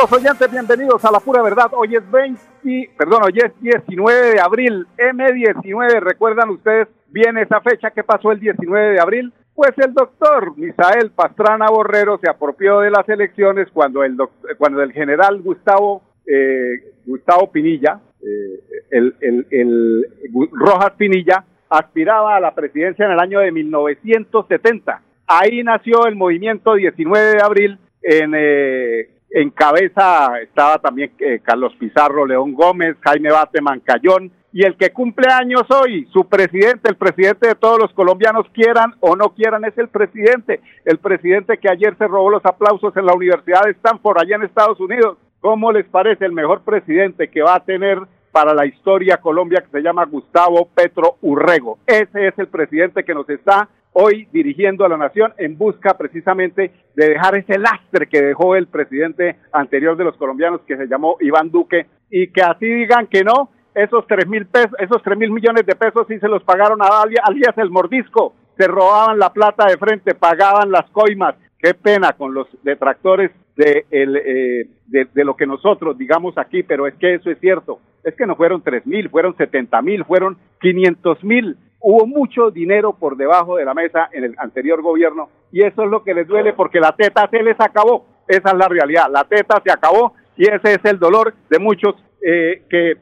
Amigos oyentes, bienvenidos a la pura verdad. Hoy es 20, perdón, hoy es 19 de abril, M19. ¿Recuerdan ustedes bien esa fecha que pasó el 19 de abril? Pues el doctor Misael Pastrana Borrero se apropió de las elecciones cuando el, cuando el general Gustavo, eh, Gustavo Pinilla, eh, el, el, el Rojas Pinilla, aspiraba a la presidencia en el año de 1970. Ahí nació el movimiento 19 de abril en, eh, en cabeza estaba también eh, Carlos Pizarro, León Gómez, Jaime Bate Mancayón y el que cumple años hoy, su presidente, el presidente de todos los colombianos, quieran o no quieran, es el presidente, el presidente que ayer se robó los aplausos en la Universidad de Stanford, allá en Estados Unidos. ¿Cómo les parece el mejor presidente que va a tener para la historia Colombia que se llama Gustavo Petro Urrego? Ese es el presidente que nos está hoy dirigiendo a la nación en busca precisamente de dejar ese lastre que dejó el presidente anterior de los colombianos que se llamó Iván Duque y que así digan que no, esos tres mil pesos, esos tres mil millones de pesos sí se los pagaron a alias el mordisco, se robaban la plata de frente, pagaban las coimas, qué pena con los detractores de, el, eh, de, de, lo que nosotros digamos aquí, pero es que eso es cierto, es que no fueron tres mil, fueron setenta mil, fueron quinientos mil, hubo mucho dinero por debajo de la mesa en el anterior gobierno y eso es lo que les duele porque la teta se les acabó. Esa es la realidad. La teta se acabó y ese es el dolor de muchos eh, que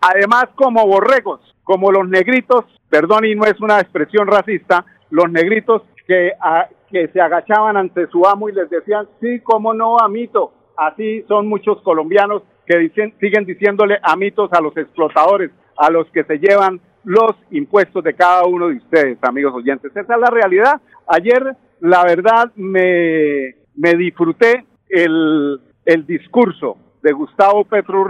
además como borregos, como los negritos, perdón y no es una expresión racista, los negritos que, que se agachaban ante su amo y les decían, sí, cómo no, amito. Así son muchos colombianos que dicen, siguen diciéndole amitos a los explotadores, a los que se llevan los impuestos de cada uno de ustedes, amigos oyentes. Esa es la realidad. Ayer, la verdad, me, me disfruté el, el discurso de Gustavo Petro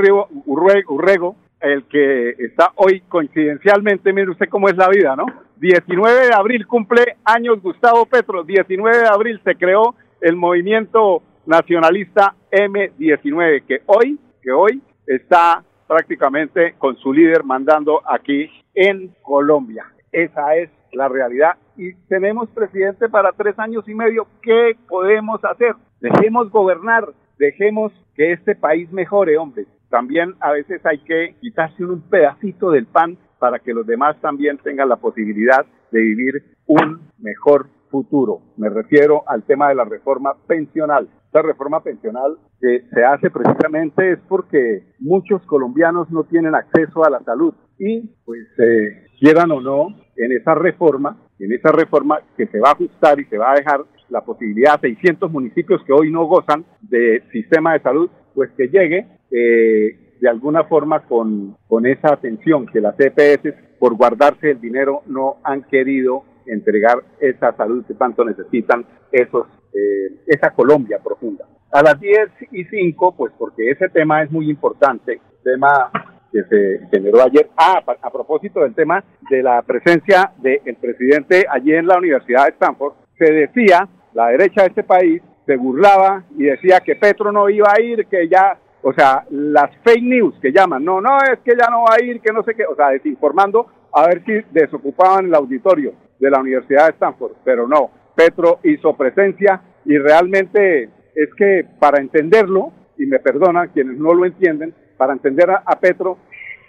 Urrego, el que está hoy coincidencialmente, mire usted cómo es la vida, ¿no? 19 de abril cumple años Gustavo Petro, 19 de abril se creó el movimiento nacionalista M19, que hoy, que hoy está prácticamente con su líder mandando aquí en Colombia. Esa es la realidad. Y tenemos presidente para tres años y medio. ¿Qué podemos hacer? Dejemos gobernar, dejemos que este país mejore, hombre. También a veces hay que quitarse un pedacito del pan para que los demás también tengan la posibilidad de vivir un mejor futuro. Me refiero al tema de la reforma pensional. Esta reforma pensional que se hace precisamente es porque muchos colombianos no tienen acceso a la salud y pues eh, quieran o no en esa reforma, en esa reforma que se va a ajustar y se va a dejar la posibilidad a 600 municipios que hoy no gozan de sistema de salud, pues que llegue eh, de alguna forma con, con esa atención que las EPS por guardarse el dinero no han querido entregar esa salud que tanto necesitan esos, eh, esa Colombia profunda. A las 10 y 5, pues porque ese tema es muy importante, tema que se generó ayer. Ah, a propósito del tema de la presencia del presidente allí en la Universidad de Stanford, se decía, la derecha de este país se burlaba y decía que Petro no iba a ir, que ya, o sea, las fake news que llaman, no, no, es que ya no va a ir, que no sé qué, o sea, desinformando a ver si desocupaban el auditorio de la Universidad de Stanford, pero no, Petro hizo presencia y realmente es que para entenderlo, y me perdonan quienes no lo entienden, para entender a, Petro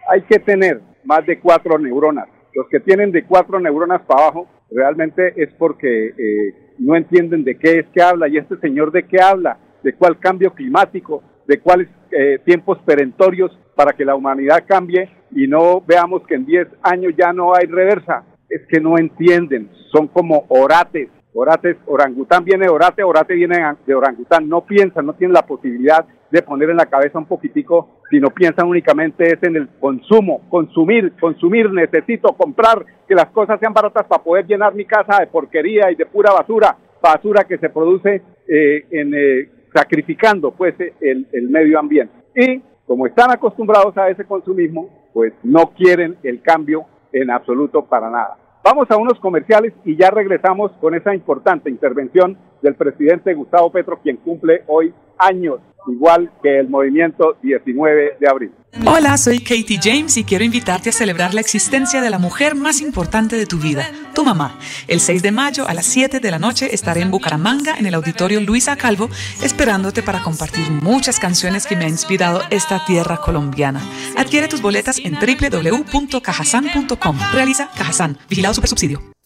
hay que tener más de cuatro neuronas. Los que tienen de cuatro neuronas para abajo realmente es porque eh, no entienden de qué es que habla y este señor de qué habla, de cuál cambio climático, de cuáles eh, tiempos perentorios para que la humanidad cambie y no veamos que en 10 años ya no hay reversa. Es que no entienden, son como orates, orates, orangután viene de orate, orate viene de orangután, no piensan, no tienen la posibilidad de poner en la cabeza un poquitico, sino piensan únicamente es en el consumo, consumir, consumir, necesito comprar, que las cosas sean baratas para poder llenar mi casa de porquería y de pura basura, basura que se produce eh, en, eh, sacrificando pues el, el medio ambiente. Y como están acostumbrados a ese consumismo, pues no quieren el cambio en absoluto para nada. Vamos a unos comerciales y ya regresamos con esa importante intervención del presidente Gustavo Petro, quien cumple hoy años, igual que el movimiento 19 de abril. Hola, soy Katie James y quiero invitarte a celebrar la existencia de la mujer más importante de tu vida, tu mamá. El 6 de mayo a las 7 de la noche estaré en Bucaramanga, en el auditorio Luisa Calvo, esperándote para compartir muchas canciones que me han inspirado esta tierra colombiana. Adquiere tus boletas en www.cajasan.com. Realiza Cajasan, vigilado super subsidio.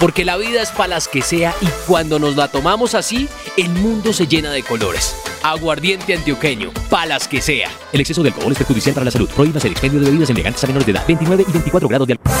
Porque la vida es para las que sea y cuando nos la tomamos así, el mundo se llena de colores. Aguardiente antioqueño, palas que sea. El exceso de alcohol es perjudicial para la salud. Prohíbas el expendio de bebidas elegantes a menores de edad. 29 y 24 grados de alcohol.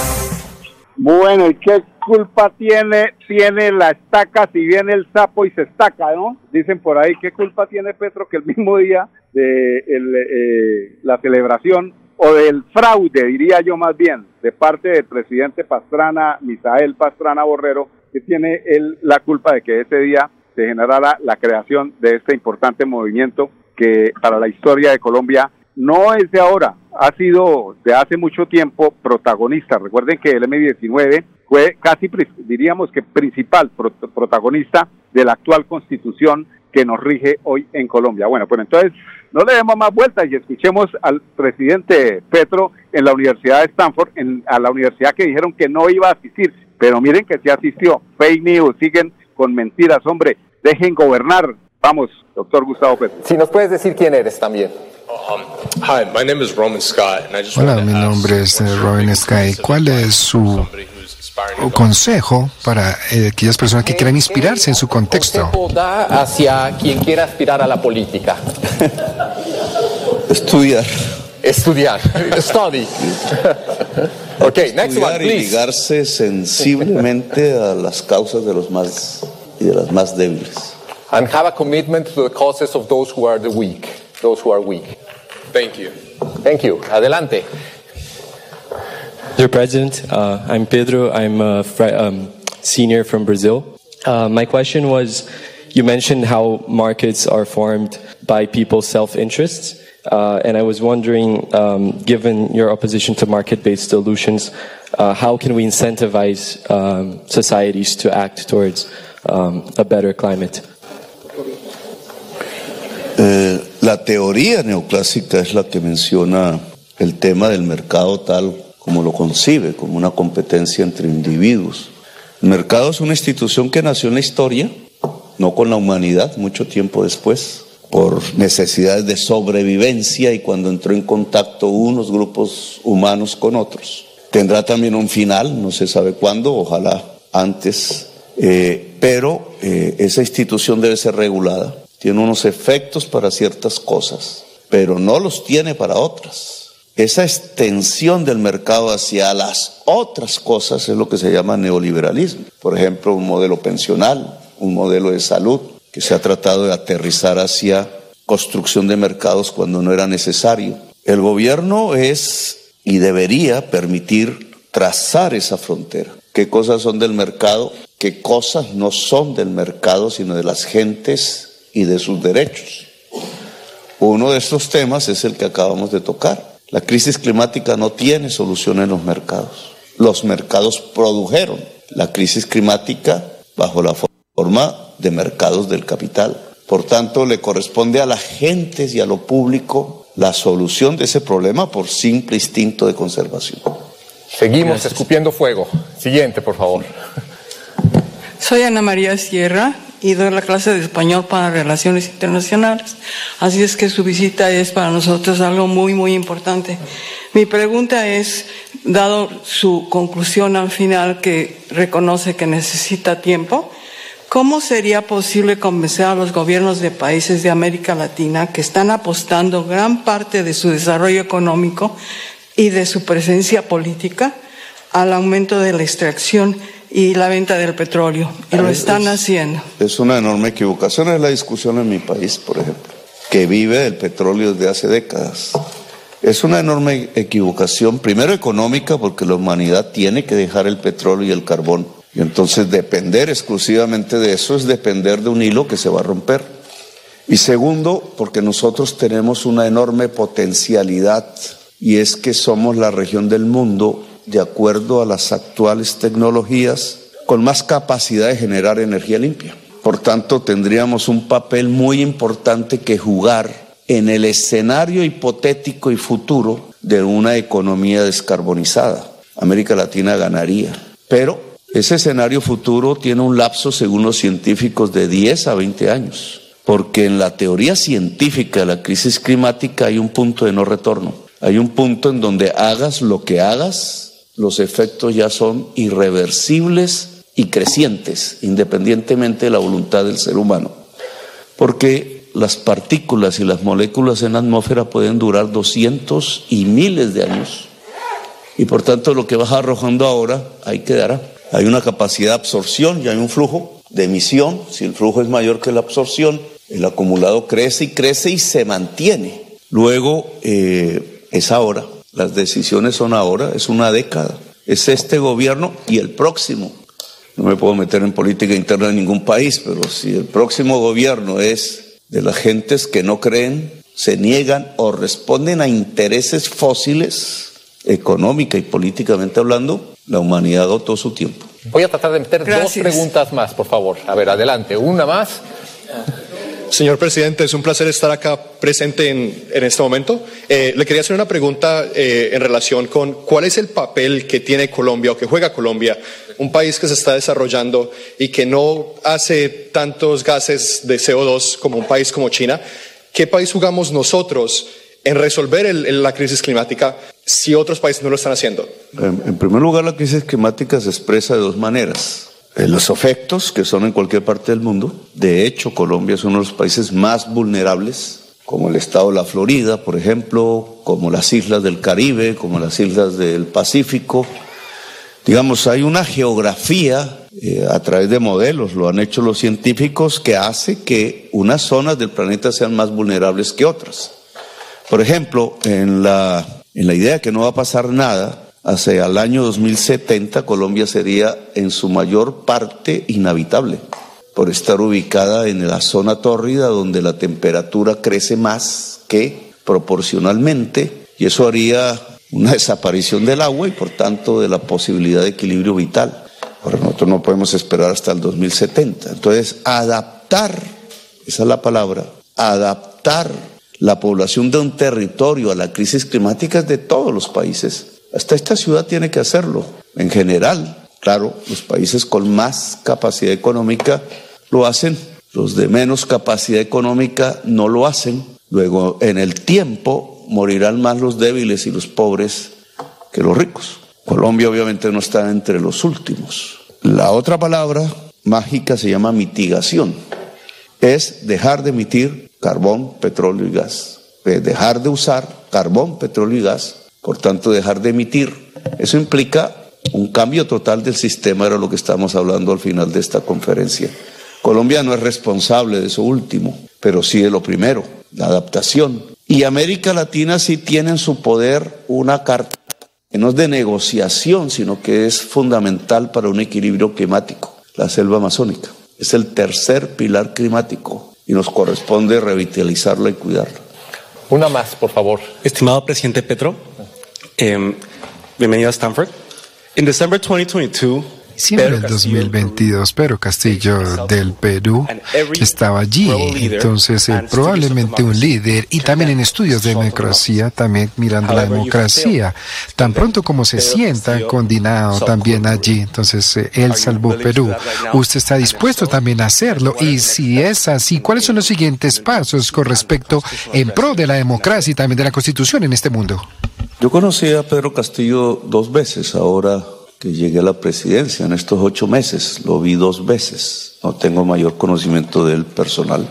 Bueno, ¿y qué culpa tiene, tiene la estaca si viene el sapo y se estaca, no? Dicen por ahí, ¿qué culpa tiene Petro que el mismo día de eh, la celebración o del fraude, diría yo más bien, de parte del presidente Pastrana, Misael Pastrana Borrero, que tiene él la culpa de que ese día se generara la creación de este importante movimiento que para la historia de Colombia no es de ahora, ha sido de hace mucho tiempo protagonista. Recuerden que el M19 fue casi, diríamos que principal protagonista de la actual constitución que nos rige hoy en Colombia. Bueno, pues entonces no le demos más vueltas y escuchemos al presidente Petro en la Universidad de Stanford, en, a la universidad que dijeron que no iba a asistir, pero miren que sí asistió. Fake news, siguen con mentiras, hombre, dejen gobernar. Vamos, doctor Gustavo Petro. Si nos puedes decir quién eres también. Hola, mi nombre es eh, Roman Scott. ¿Cuál es su consejo para eh, aquellas personas que quieran inspirarse en su contexto? da hacia quien quiera aspirar a la política? Estudiar. Estudiar. Study. ok, next one, please. Y ligarse sensiblemente a las causas de los más y de las más débiles. And have a commitment to the causes of those who are the weak, those who are weak. Thank you. Thank you. Adelante. Dear President, uh, I'm Pedro. I'm a um, senior from Brazil. Uh, my question was, you mentioned how markets are formed by people's self-interests. Uh, and I was wondering, um, given your opposition to market-based solutions, uh, how can we incentivize um, societies to act towards um, a better climate? Eh, la teoría neoclásica es la que menciona el tema del mercado tal como lo concibe, como una competencia entre individuos. El mercado es una institución que nació en la historia, no con la humanidad, mucho tiempo después, por necesidades de sobrevivencia y cuando entró en contacto unos grupos humanos con otros. Tendrá también un final, no se sabe cuándo, ojalá antes, eh, pero eh, esa institución debe ser regulada tiene unos efectos para ciertas cosas, pero no los tiene para otras. Esa extensión del mercado hacia las otras cosas es lo que se llama neoliberalismo. Por ejemplo, un modelo pensional, un modelo de salud que se ha tratado de aterrizar hacia construcción de mercados cuando no era necesario. El gobierno es y debería permitir trazar esa frontera. ¿Qué cosas son del mercado? ¿Qué cosas no son del mercado, sino de las gentes y de sus derechos. Uno de estos temas es el que acabamos de tocar. La crisis climática no tiene solución en los mercados. Los mercados produjeron la crisis climática bajo la forma de mercados del capital. Por tanto, le corresponde a las gentes y a lo público la solución de ese problema por simple instinto de conservación. Seguimos escupiendo fuego. Siguiente, por favor. Soy Ana María Sierra y doy la clase de español para relaciones internacionales. Así es que su visita es para nosotros algo muy, muy importante. Mi pregunta es, dado su conclusión al final que reconoce que necesita tiempo, ¿cómo sería posible convencer a los gobiernos de países de América Latina que están apostando gran parte de su desarrollo económico y de su presencia política al aumento de la extracción y la venta del petróleo. Y lo están haciendo. Es una enorme equivocación. Es la discusión en mi país, por ejemplo, que vive del petróleo desde hace décadas. Es una enorme equivocación, primero económica, porque la humanidad tiene que dejar el petróleo y el carbón. Y entonces depender exclusivamente de eso es depender de un hilo que se va a romper. Y segundo, porque nosotros tenemos una enorme potencialidad y es que somos la región del mundo de acuerdo a las actuales tecnologías, con más capacidad de generar energía limpia. Por tanto, tendríamos un papel muy importante que jugar en el escenario hipotético y futuro de una economía descarbonizada. América Latina ganaría. Pero ese escenario futuro tiene un lapso, según los científicos, de 10 a 20 años. Porque en la teoría científica de la crisis climática hay un punto de no retorno. Hay un punto en donde hagas lo que hagas, los efectos ya son irreversibles y crecientes, independientemente de la voluntad del ser humano. Porque las partículas y las moléculas en la atmósfera pueden durar 200 y miles de años. Y por tanto lo que vas arrojando ahora, ahí quedará. Hay una capacidad de absorción y hay un flujo de emisión. Si el flujo es mayor que la absorción, el acumulado crece y crece y se mantiene. Luego eh, es ahora las decisiones son ahora, es una década. Es este gobierno y el próximo. No me puedo meter en política interna de ningún país, pero si el próximo gobierno es de las gentes que no creen, se niegan o responden a intereses fósiles, económica y políticamente hablando, la humanidad agotó su tiempo. Voy a tratar de meter dos preguntas más, por favor. A ver, adelante. Una más. Señor presidente, es un placer estar acá presente en, este momento. Eh, le quería hacer una pregunta eh, en relación con cuál es el papel que tiene Colombia o que juega Colombia, un país que se está desarrollando y que no hace tantos gases de CO2 como un país como China. ¿Qué país jugamos nosotros en resolver la crisis climática si otros países no lo están haciendo? en primer lugar, la crisis climática se expresa de dos maneras los efectos que son en cualquier parte del mundo. De hecho, Colombia es uno de los países más vulnerables, como el estado de la Florida, por ejemplo, como las islas del Caribe, como las islas del Pacífico. Digamos, hay una geografía eh, a través de modelos, lo han hecho los científicos, que hace que unas zonas del planeta sean más vulnerables que otras. Por ejemplo, en la, en la idea que no va a pasar nada, hacia el año 2070 Colombia sería en su mayor parte inhabitable por estar ubicada en la zona tórrida donde la temperatura crece más que proporcionalmente y eso haría una desaparición del agua y por tanto de la posibilidad de equilibrio vital. Ahora nosotros no podemos esperar hasta el 2070. Entonces, adaptar, esa es la palabra, adaptar la población de un territorio a la crisis climática de todos los países. Hasta esta ciudad tiene que hacerlo. En general, claro, los países con más capacidad económica lo hacen, los de menos capacidad económica no lo hacen. Luego, en el tiempo, morirán más los débiles y los pobres que los ricos. Colombia obviamente no está entre los últimos. La otra palabra mágica se llama mitigación. Es dejar de emitir carbón, petróleo y gas. Dejar de usar carbón, petróleo y gas por tanto dejar de emitir. Eso implica un cambio total del sistema, era lo que estamos hablando al final de esta conferencia. Colombia no es responsable de eso último, pero sí de lo primero, la adaptación. Y América Latina sí tiene en su poder una carta que no es de negociación, sino que es fundamental para un equilibrio climático, la selva amazónica. Es el tercer pilar climático y nos corresponde revitalizarla y cuidarla. Una más, por favor. Estimado presidente Petro, um, bienvenido a Stanford. In December 2022, Diciembre del 2022, Pedro Castillo del Perú estaba allí, entonces eh, probablemente un líder y también en estudios de democracia, también mirando la democracia, tan pronto como se sienta condenado también allí, entonces eh, él salvó Perú. Usted está dispuesto también a hacerlo. y si es así, ¿cuáles son los siguientes pasos con respecto en pro de la democracia y también de la constitución en este mundo? Yo conocí a Pedro Castillo dos veces ahora que llegué a la presidencia, en estos ocho meses, lo vi dos veces, no tengo mayor conocimiento de él personal.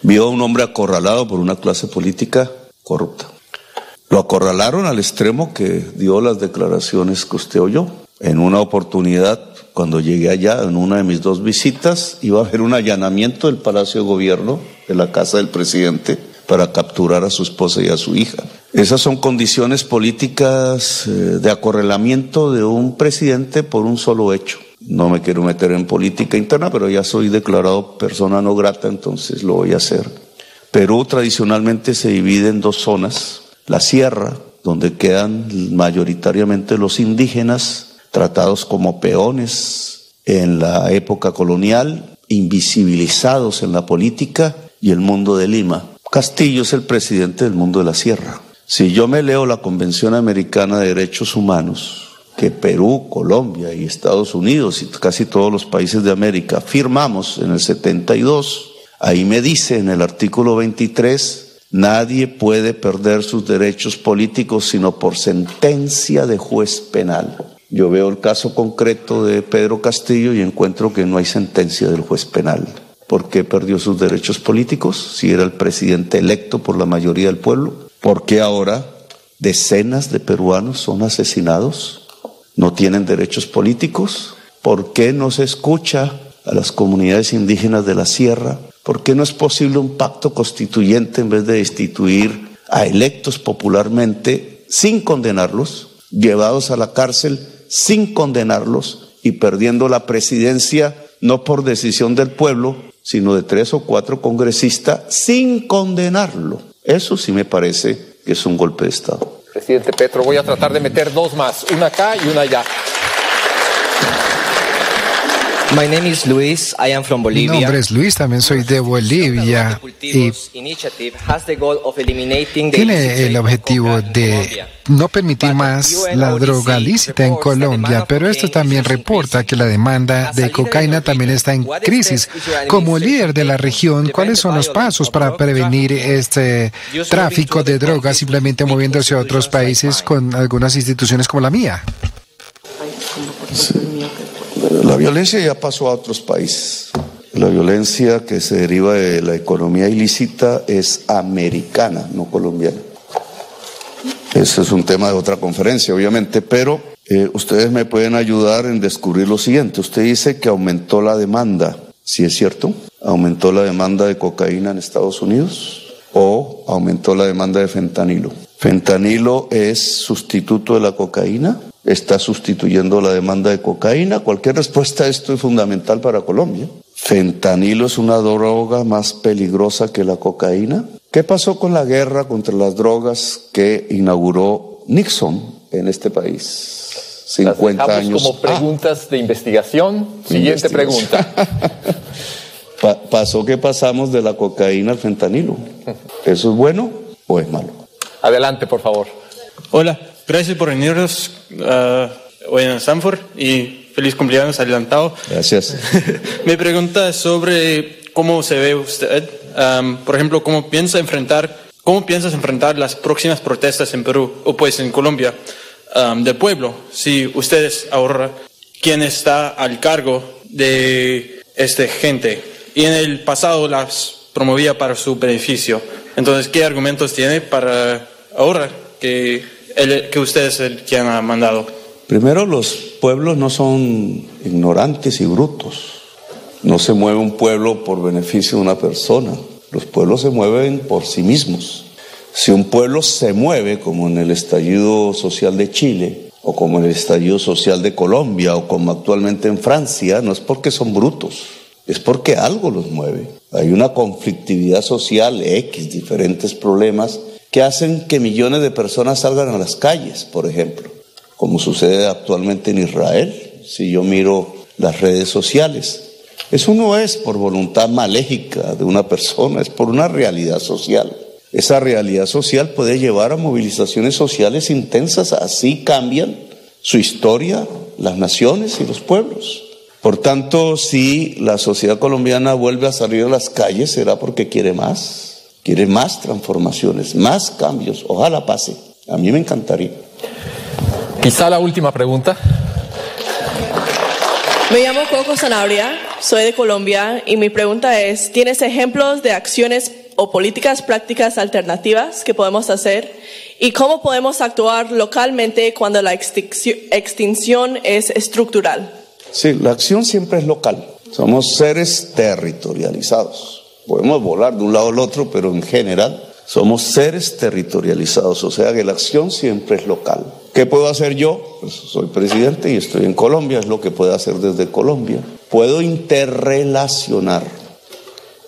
Vio a un hombre acorralado por una clase política corrupta. Lo acorralaron al extremo que dio las declaraciones que usted oyó. En una oportunidad, cuando llegué allá, en una de mis dos visitas, iba a haber un allanamiento del Palacio de Gobierno, de la casa del presidente, para capturar a su esposa y a su hija. Esas son condiciones políticas eh, de acorralamiento de un presidente por un solo hecho. No me quiero meter en política interna, pero ya soy declarado persona no grata, entonces lo voy a hacer. Perú tradicionalmente se divide en dos zonas. La sierra, donde quedan mayoritariamente los indígenas, tratados como peones en la época colonial, invisibilizados en la política, y el mundo de Lima, Castillo es el presidente del mundo de la sierra. Si yo me leo la Convención Americana de Derechos Humanos, que Perú, Colombia y Estados Unidos y casi todos los países de América firmamos en el 72, ahí me dice en el artículo 23, nadie puede perder sus derechos políticos sino por sentencia de juez penal. Yo veo el caso concreto de Pedro Castillo y encuentro que no hay sentencia del juez penal. ¿Por qué perdió sus derechos políticos si era el presidente electo por la mayoría del pueblo? ¿Por qué ahora decenas de peruanos son asesinados? ¿No tienen derechos políticos? ¿Por qué no se escucha a las comunidades indígenas de la sierra? ¿Por qué no es posible un pacto constituyente en vez de destituir a electos popularmente sin condenarlos, llevados a la cárcel sin condenarlos y perdiendo la presidencia no por decisión del pueblo, sino de tres o cuatro congresistas sin condenarlo. Eso sí me parece que es un golpe de Estado. Presidente Petro, voy a tratar de meter dos más, una acá y una allá. My name is Luis. I am from Bolivia. Mi nombre es Luis, también soy de Bolivia y tiene el objetivo de no permitir más la droga lícita en Colombia, pero esto también reporta que la demanda de cocaína también está en crisis. Como líder de la región, ¿cuáles son los pasos para prevenir este tráfico de drogas simplemente moviéndose a otros países con algunas instituciones como la mía? La violencia ya pasó a otros países. La violencia que se deriva de la economía ilícita es americana, no colombiana. Ese es un tema de otra conferencia, obviamente, pero eh, ustedes me pueden ayudar en descubrir lo siguiente. Usted dice que aumentó la demanda, ¿sí es cierto? ¿Aumentó la demanda de cocaína en Estados Unidos o aumentó la demanda de fentanilo? ¿Fentanilo es sustituto de la cocaína? Está sustituyendo la demanda de cocaína. Cualquier respuesta a esto es fundamental para Colombia. Fentanilo es una droga más peligrosa que la cocaína. ¿Qué pasó con la guerra contra las drogas que inauguró Nixon en este país? 50 años. Como preguntas de investigación. Siguiente pregunta. pasó que pasamos de la cocaína al fentanilo. ¿Eso es bueno o es malo? Adelante, por favor. Hola, Gracias por venirnos uh, hoy en Stanford y feliz cumpleaños adelantado. Gracias. Mi pregunta es sobre cómo se ve usted, um, por ejemplo, cómo piensa enfrentar, cómo piensas enfrentar las próximas protestas en Perú o pues en Colombia um, del pueblo. Si ustedes ahora, quién está al cargo de esta gente y en el pasado las promovía para su beneficio. Entonces, ¿qué argumentos tiene para ahora que que usted es el quien ha mandado? Primero, los pueblos no son ignorantes y brutos. No se mueve un pueblo por beneficio de una persona. Los pueblos se mueven por sí mismos. Si un pueblo se mueve, como en el estallido social de Chile, o como en el estallido social de Colombia, o como actualmente en Francia, no es porque son brutos, es porque algo los mueve. Hay una conflictividad social, X, diferentes problemas, que hacen que millones de personas salgan a las calles, por ejemplo, como sucede actualmente en Israel. si yo miro las redes sociales. Eso no es por voluntad maléfica de una persona, es por una realidad social. Esa realidad social puede llevar a movilizaciones sociales intensas, así cambian su historia, las naciones y los pueblos. Por tanto, si la sociedad colombiana vuelve a salir a las calles, será porque quiere más, quiere más transformaciones, más cambios. Ojalá pase. A mí me encantaría. Quizá la última pregunta. Me llamo Coco Sanabria, soy de Colombia y mi pregunta es, ¿tienes ejemplos de acciones o políticas prácticas alternativas que podemos hacer? ¿Y cómo podemos actuar localmente cuando la extinción es estructural? Sí, la acción siempre es local. Somos seres territorializados. Podemos volar de un lado al otro, pero en general somos seres territorializados, o sea que la acción siempre es local. ¿Qué puedo hacer yo? Pues soy presidente y estoy en Colombia, es lo que puedo hacer desde Colombia. Puedo interrelacionar,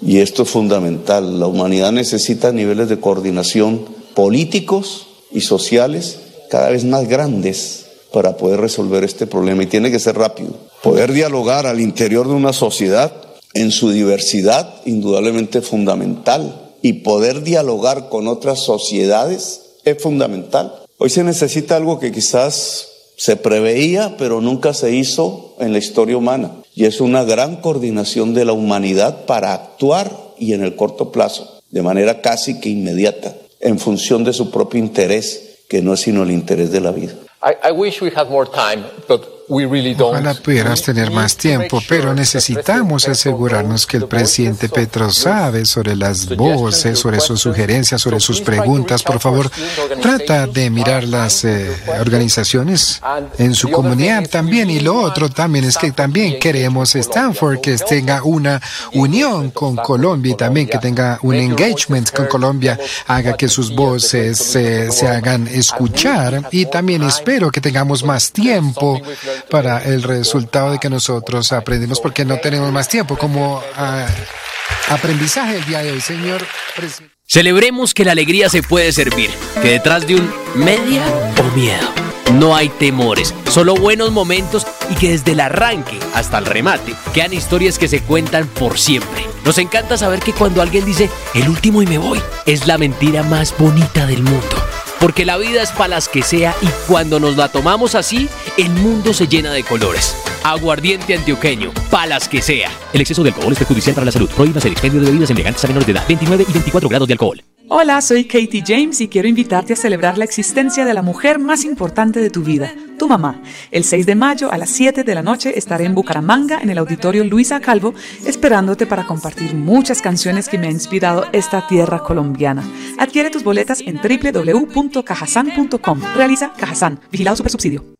y esto es fundamental, la humanidad necesita niveles de coordinación políticos y sociales cada vez más grandes para poder resolver este problema y tiene que ser rápido. Poder dialogar al interior de una sociedad en su diversidad, indudablemente fundamental, y poder dialogar con otras sociedades es fundamental. Hoy se necesita algo que quizás se preveía, pero nunca se hizo en la historia humana, y es una gran coordinación de la humanidad para actuar y en el corto plazo, de manera casi que inmediata, en función de su propio interés, que no es sino el interés de la vida. I, wish we had more time, but Ojalá pudieras tener más tiempo, pero necesitamos asegurarnos que el presidente Petro sabe sobre las voces, sobre sus sugerencias, sobre sus preguntas. Por favor, trata de mirar las eh, organizaciones en su comunidad también. Y lo otro también es que también queremos Stanford que tenga una unión con Colombia y también que tenga un engagement con Colombia, haga que sus voces eh, se hagan escuchar. Y también espero que tengamos más tiempo para el resultado de que nosotros aprendimos porque no tenemos más tiempo como ah, aprendizaje el día de hoy, señor presidente. Celebremos que la alegría se puede servir, que detrás de un media o miedo no hay temores, solo buenos momentos y que desde el arranque hasta el remate quedan historias que se cuentan por siempre. Nos encanta saber que cuando alguien dice el último y me voy, es la mentira más bonita del mundo porque la vida es para las que sea y cuando nos la tomamos así, el mundo se llena de colores. Aguardiente antioqueño, palas que sea. El exceso de alcohol es perjudicial para la salud. Prohíbas el expendio de bebidas embriagantes a menores de edad. 29 y 24 grados de alcohol. Hola, soy Katie James y quiero invitarte a celebrar la existencia de la mujer más importante de tu vida, tu mamá. El 6 de mayo a las 7 de la noche estaré en Bucaramanga, en el auditorio Luisa Calvo, esperándote para compartir muchas canciones que me han inspirado esta tierra colombiana. Adquiere tus boletas en www.cajasan.com. Realiza Cajasan, vigilado super subsidio.